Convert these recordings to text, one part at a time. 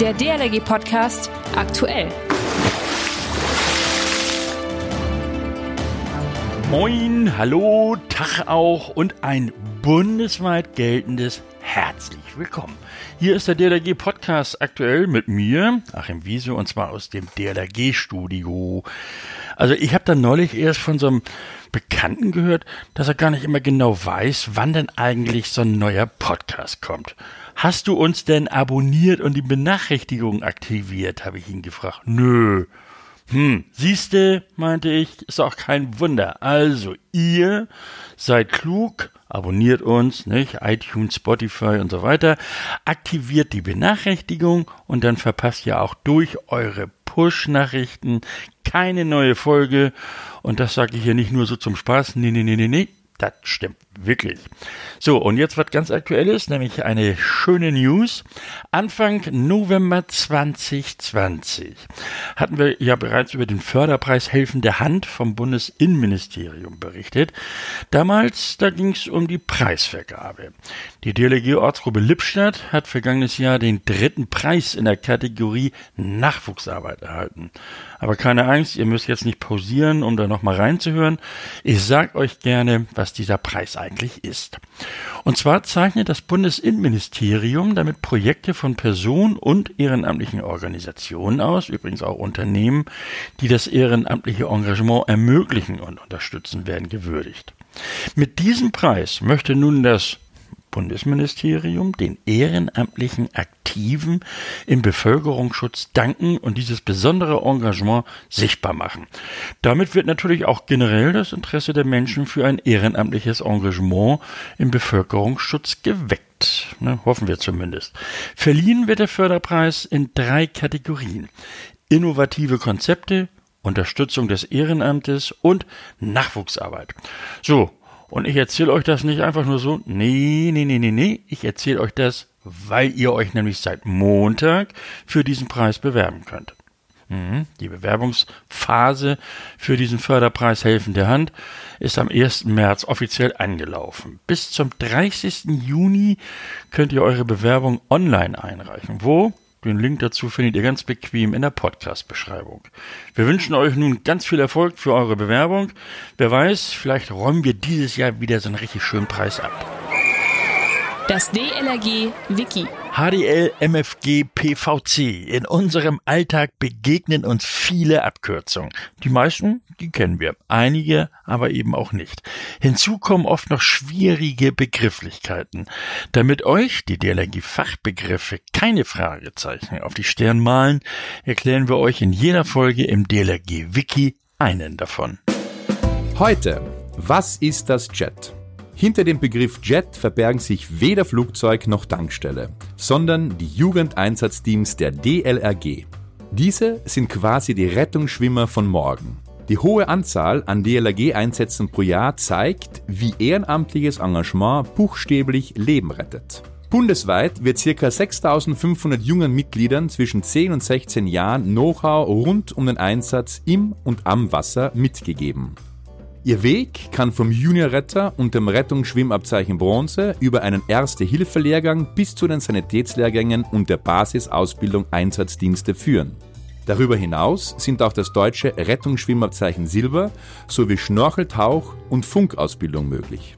Der DLRG Podcast aktuell. Moin, hallo, Tag auch und ein bundesweit geltendes herzlich willkommen. Hier ist der DLRG Podcast aktuell mit mir, Achim Wiese, und zwar aus dem DLRG Studio. Also ich habe da neulich erst von so einem Bekannten gehört, dass er gar nicht immer genau weiß, wann denn eigentlich so ein neuer Podcast kommt. Hast du uns denn abonniert und die Benachrichtigung aktiviert, habe ich ihn gefragt. Nö. Hm, siehste, meinte ich, ist auch kein Wunder. Also, ihr seid klug, abonniert uns, nicht? iTunes, Spotify und so weiter, aktiviert die Benachrichtigung und dann verpasst ihr auch durch eure Push-Nachrichten keine neue Folge. Und das sage ich hier nicht nur so zum Spaß. Nee, nee, nee, nee, nee. Das stimmt wirklich. So, und jetzt was ganz Aktuelles, nämlich eine schöne News. Anfang November 2020 hatten wir ja bereits über den Förderpreis Helfende Hand vom Bundesinnenministerium berichtet. Damals, da ging es um die Preisvergabe. Die DLG-Ortsgruppe Lippstadt hat vergangenes Jahr den dritten Preis in der Kategorie Nachwuchsarbeit erhalten. Aber keine Angst, ihr müsst jetzt nicht pausieren, um da nochmal reinzuhören. Ich sag euch gerne, was dieser Preis eigentlich ist. Und zwar zeichnet das Bundesinnenministerium damit Projekte von Personen und ehrenamtlichen Organisationen aus, übrigens auch Unternehmen, die das ehrenamtliche Engagement ermöglichen und unterstützen, werden gewürdigt. Mit diesem Preis möchte nun das Bundesministerium den ehrenamtlichen Aktiven im Bevölkerungsschutz danken und dieses besondere Engagement sichtbar machen. Damit wird natürlich auch generell das Interesse der Menschen für ein ehrenamtliches Engagement im Bevölkerungsschutz geweckt. Ne, hoffen wir zumindest. Verliehen wird der Förderpreis in drei Kategorien. Innovative Konzepte, Unterstützung des Ehrenamtes und Nachwuchsarbeit. So, und ich erzähle euch das nicht einfach nur so. Nee, nee, nee, nee, nee. Ich erzähle euch das, weil ihr euch nämlich seit Montag für diesen Preis bewerben könnt. Mhm. Die Bewerbungsphase für diesen Förderpreis Helfende Hand ist am 1. März offiziell angelaufen. Bis zum 30. Juni könnt ihr eure Bewerbung online einreichen. Wo? Den Link dazu findet ihr ganz bequem in der Podcast-Beschreibung. Wir wünschen euch nun ganz viel Erfolg für eure Bewerbung. Wer weiß, vielleicht räumen wir dieses Jahr wieder so einen richtig schönen Preis ab. Das DLRG Wiki. HDL, MFG, PVC. In unserem Alltag begegnen uns viele Abkürzungen. Die meisten, die kennen wir. Einige aber eben auch nicht. Hinzu kommen oft noch schwierige Begrifflichkeiten. Damit euch die DLRG-Fachbegriffe keine Fragezeichen auf die Stirn malen, erklären wir euch in jeder Folge im DLRG-Wiki einen davon. Heute. Was ist das Jet? Hinter dem Begriff Jet verbergen sich weder Flugzeug noch Tankstelle, sondern die Jugendeinsatzteams der DLRG. Diese sind quasi die Rettungsschwimmer von morgen. Die hohe Anzahl an DLRG-Einsätzen pro Jahr zeigt, wie ehrenamtliches Engagement buchstäblich Leben rettet. Bundesweit wird ca. 6500 jungen Mitgliedern zwischen 10 und 16 Jahren Know-how rund um den Einsatz im und am Wasser mitgegeben. Ihr Weg kann vom Juniorretter und dem Rettungsschwimmabzeichen Bronze über einen Erste-Hilfe-Lehrgang bis zu den Sanitätslehrgängen und der Basisausbildung Einsatzdienste führen. Darüber hinaus sind auch das deutsche Rettungsschwimmabzeichen Silber sowie Schnorcheltauch- und Funkausbildung möglich.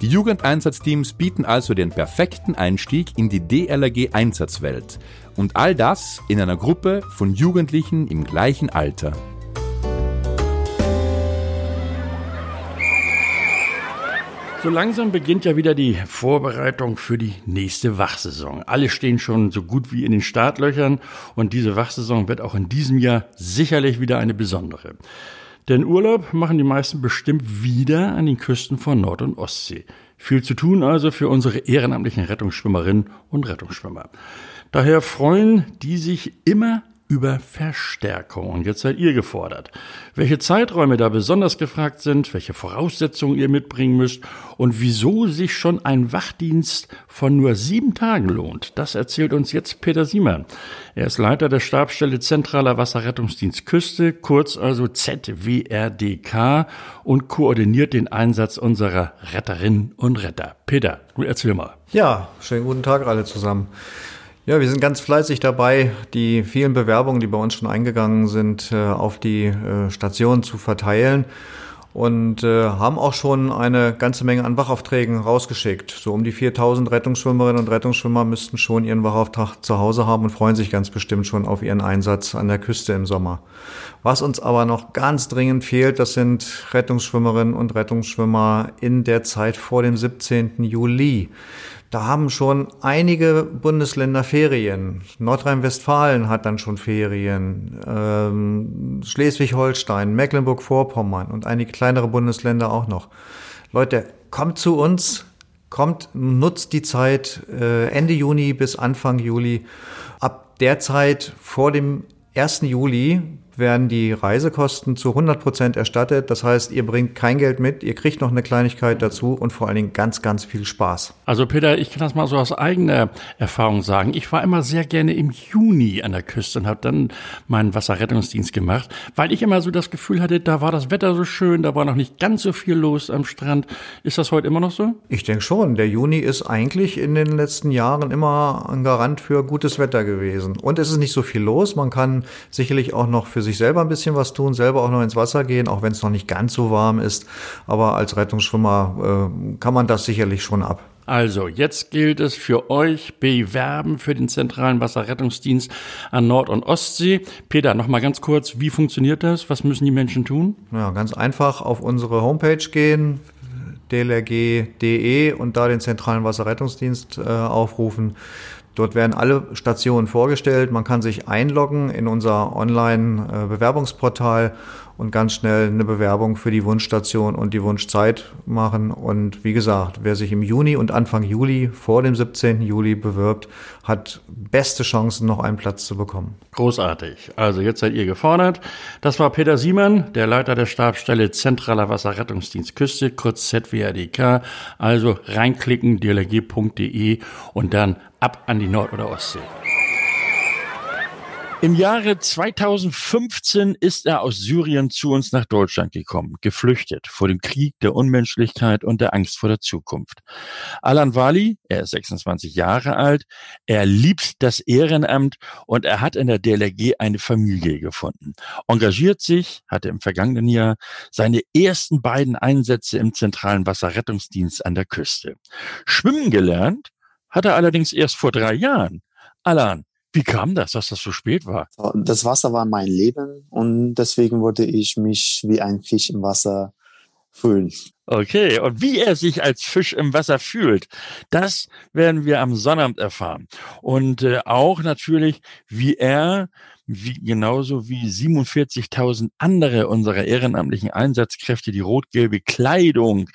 Die Jugendeinsatzteams bieten also den perfekten Einstieg in die DLRG-Einsatzwelt und all das in einer Gruppe von Jugendlichen im gleichen Alter. So langsam beginnt ja wieder die Vorbereitung für die nächste Wachsaison. Alle stehen schon so gut wie in den Startlöchern und diese Wachsaison wird auch in diesem Jahr sicherlich wieder eine besondere. Denn Urlaub machen die meisten bestimmt wieder an den Küsten von Nord- und Ostsee. Viel zu tun also für unsere ehrenamtlichen Rettungsschwimmerinnen und Rettungsschwimmer. Daher freuen die sich immer über Verstärkung. Und jetzt seid ihr gefordert. Welche Zeiträume da besonders gefragt sind, welche Voraussetzungen ihr mitbringen müsst und wieso sich schon ein Wachdienst von nur sieben Tagen lohnt, das erzählt uns jetzt Peter Siemann. Er ist Leiter der Stabsstelle Zentraler Wasserrettungsdienst Küste, kurz also ZWRDK und koordiniert den Einsatz unserer Retterinnen und Retter. Peter, du erzähl mal. Ja, schönen guten Tag alle zusammen. Ja, wir sind ganz fleißig dabei, die vielen Bewerbungen, die bei uns schon eingegangen sind, äh, auf die äh, Station zu verteilen und äh, haben auch schon eine ganze Menge an Wachaufträgen rausgeschickt. So um die 4000 Rettungsschwimmerinnen und Rettungsschwimmer müssten schon ihren Wachauftrag zu Hause haben und freuen sich ganz bestimmt schon auf ihren Einsatz an der Küste im Sommer. Was uns aber noch ganz dringend fehlt, das sind Rettungsschwimmerinnen und Rettungsschwimmer in der Zeit vor dem 17. Juli. Da haben schon einige Bundesländer Ferien. Nordrhein-Westfalen hat dann schon Ferien. Ähm, Schleswig-Holstein, Mecklenburg-Vorpommern und einige kleinere Bundesländer auch noch. Leute, kommt zu uns, kommt, nutzt die Zeit äh, Ende Juni bis Anfang Juli. Ab der Zeit vor dem 1. Juli werden die Reisekosten zu 100 Prozent erstattet. Das heißt, ihr bringt kein Geld mit, ihr kriegt noch eine Kleinigkeit dazu und vor allen Dingen ganz, ganz viel Spaß. Also Peter, ich kann das mal so aus eigener Erfahrung sagen. Ich war immer sehr gerne im Juni an der Küste und habe dann meinen Wasserrettungsdienst gemacht, weil ich immer so das Gefühl hatte, da war das Wetter so schön, da war noch nicht ganz so viel los am Strand. Ist das heute immer noch so? Ich denke schon. Der Juni ist eigentlich in den letzten Jahren immer ein Garant für gutes Wetter gewesen. Und es ist nicht so viel los. Man kann sicherlich auch noch für sich selber ein bisschen was tun, selber auch noch ins Wasser gehen, auch wenn es noch nicht ganz so warm ist. Aber als Rettungsschwimmer äh, kann man das sicherlich schon ab. Also, jetzt gilt es für euch bewerben für den zentralen Wasserrettungsdienst an Nord- und Ostsee. Peter, noch mal ganz kurz, wie funktioniert das? Was müssen die Menschen tun? Ja, ganz einfach auf unsere Homepage gehen, dlrg.de und da den zentralen Wasserrettungsdienst äh, aufrufen. Dort werden alle Stationen vorgestellt. Man kann sich einloggen in unser Online-Bewerbungsportal und ganz schnell eine Bewerbung für die Wunschstation und die Wunschzeit machen. Und wie gesagt, wer sich im Juni und Anfang Juli vor dem 17. Juli bewirbt, hat beste Chancen, noch einen Platz zu bekommen. Großartig. Also jetzt seid ihr gefordert. Das war Peter Siemann, der Leiter der Stabsstelle Zentraler Wasserrettungsdienst Küste, kurz ZWRDK. Also reinklicken, dlg.de und dann ab an die Nord- oder Ostsee. Im Jahre 2015 ist er aus Syrien zu uns nach Deutschland gekommen, geflüchtet vor dem Krieg, der Unmenschlichkeit und der Angst vor der Zukunft. Alan Wali, er ist 26 Jahre alt, er liebt das Ehrenamt und er hat in der DLRG eine Familie gefunden. Engagiert sich, hatte im vergangenen Jahr seine ersten beiden Einsätze im zentralen Wasserrettungsdienst an der Küste. Schwimmen gelernt hat er allerdings erst vor drei Jahren. Alan, wie kam das, dass das so spät war? Das Wasser war mein Leben und deswegen wollte ich mich wie ein Fisch im Wasser fühlen. Okay, und wie er sich als Fisch im Wasser fühlt, das werden wir am Sonnabend erfahren. Und äh, auch natürlich, wie er, wie, genauso wie 47.000 andere unserer ehrenamtlichen Einsatzkräfte, die rot-gelbe Kleidung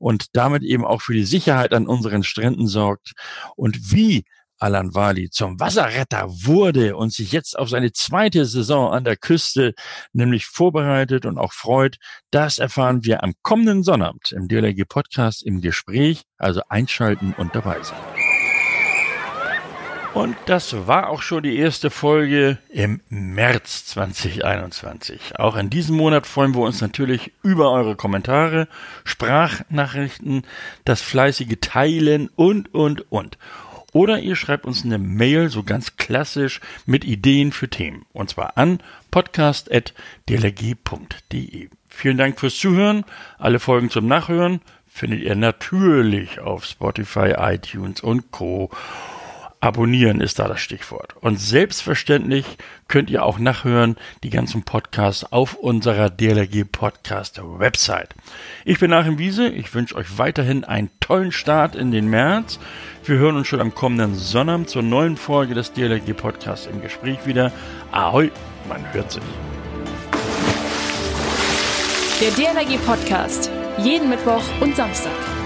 und damit eben auch für die Sicherheit an unseren Stränden sorgt und wie Alan Wali zum Wasserretter wurde und sich jetzt auf seine zweite Saison an der Küste nämlich vorbereitet und auch freut, das erfahren wir am kommenden Sonnabend im DLRG Podcast im Gespräch, also einschalten und dabei sein. Und das war auch schon die erste Folge im März 2021. Auch in diesem Monat freuen wir uns natürlich über eure Kommentare, Sprachnachrichten, das fleißige Teilen und, und, und. Oder ihr schreibt uns eine Mail, so ganz klassisch, mit Ideen für Themen. Und zwar an podcast.dlg.de. Vielen Dank fürs Zuhören. Alle Folgen zum Nachhören findet ihr natürlich auf Spotify, iTunes und Co. Abonnieren ist da das Stichwort. Und selbstverständlich könnt ihr auch nachhören die ganzen Podcasts auf unserer DLRG Podcast Website. Ich bin Achim Wiese. Ich wünsche euch weiterhin einen tollen Start in den März. Wir hören uns schon am kommenden Sonnabend zur neuen Folge des DLRG Podcasts im Gespräch wieder. Ahoi, man hört sich. Der DLRG Podcast. Jeden Mittwoch und Samstag.